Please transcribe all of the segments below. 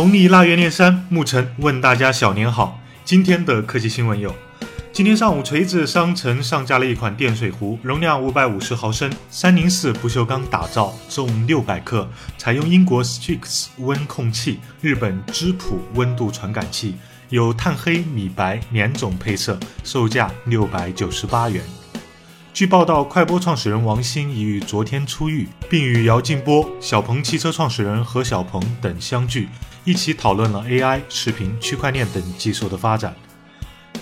懂你腊月炼山，沐晨问大家小年好。今天的科技新闻有：今天上午，锤子商城上架了一款电水壶，容量五百五十毫升，三零四不锈钢打造，重六百克，采用英国 Strix 温控器、日本芝普温度传感器，有炭黑、米白两种配色，售价六百九十八元。据报道，快播创始人王兴已于昨天出狱，并与姚劲波、小鹏汽车创始人何小鹏等相聚，一起讨论了 AI、视频、区块链等技术的发展。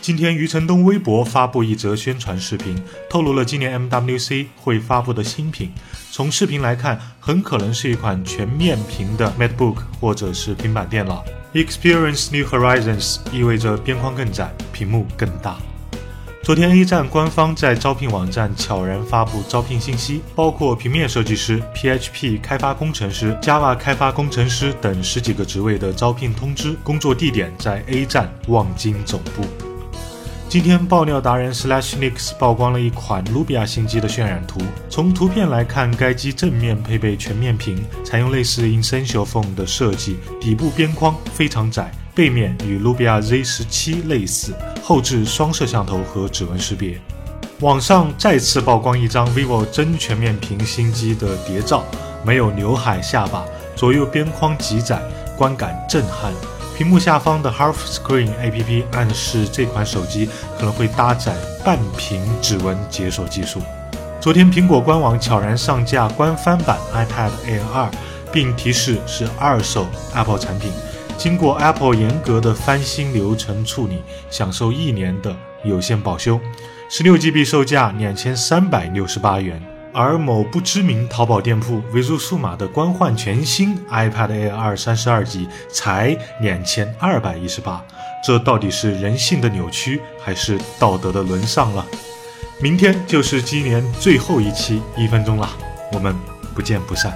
今天，余承东微博发布一则宣传视频，透露了今年 MWC 会发布的新品。从视频来看，很可能是一款全面屏的 MacBook 或者是平板电脑。Experience New Horizons 意味着边框更窄，屏幕更大。昨天，A 站官方在招聘网站悄然发布招聘信息，包括平面设计师、PHP 开发工程师、Java 开发工程师等十几个职位的招聘通知。工作地点在 A 站望京总部。今天，爆料达人 SlashNix 曝光了一款 Lubia 新机的渲染图。从图片来看，该机正面配备全面屏，采用类似 Essential Phone 的设计，底部边框非常窄。背面与 Lubia Z 十七类似，后置双摄像头和指纹识别。网上再次曝光一张 vivo 真全面屏新机的谍照，没有刘海下巴，左右边框极窄，观感震撼。屏幕下方的 Half Screen APP 暗示这款手机可能会搭载半屏指纹解锁技术。昨天，苹果官网悄然上架官方版 iPad Air 二，并提示是二手 Apple 产品。经过 Apple 严格的翻新流程处理，享受一年的有限保修，十六 GB 售价两千三百六十八元，而某不知名淘宝店铺维数数码的官换全新 iPad Air 二三十二 G 才两千二百一十八，这到底是人性的扭曲，还是道德的沦丧了？明天就是今年最后一期一分钟了，我们不见不散。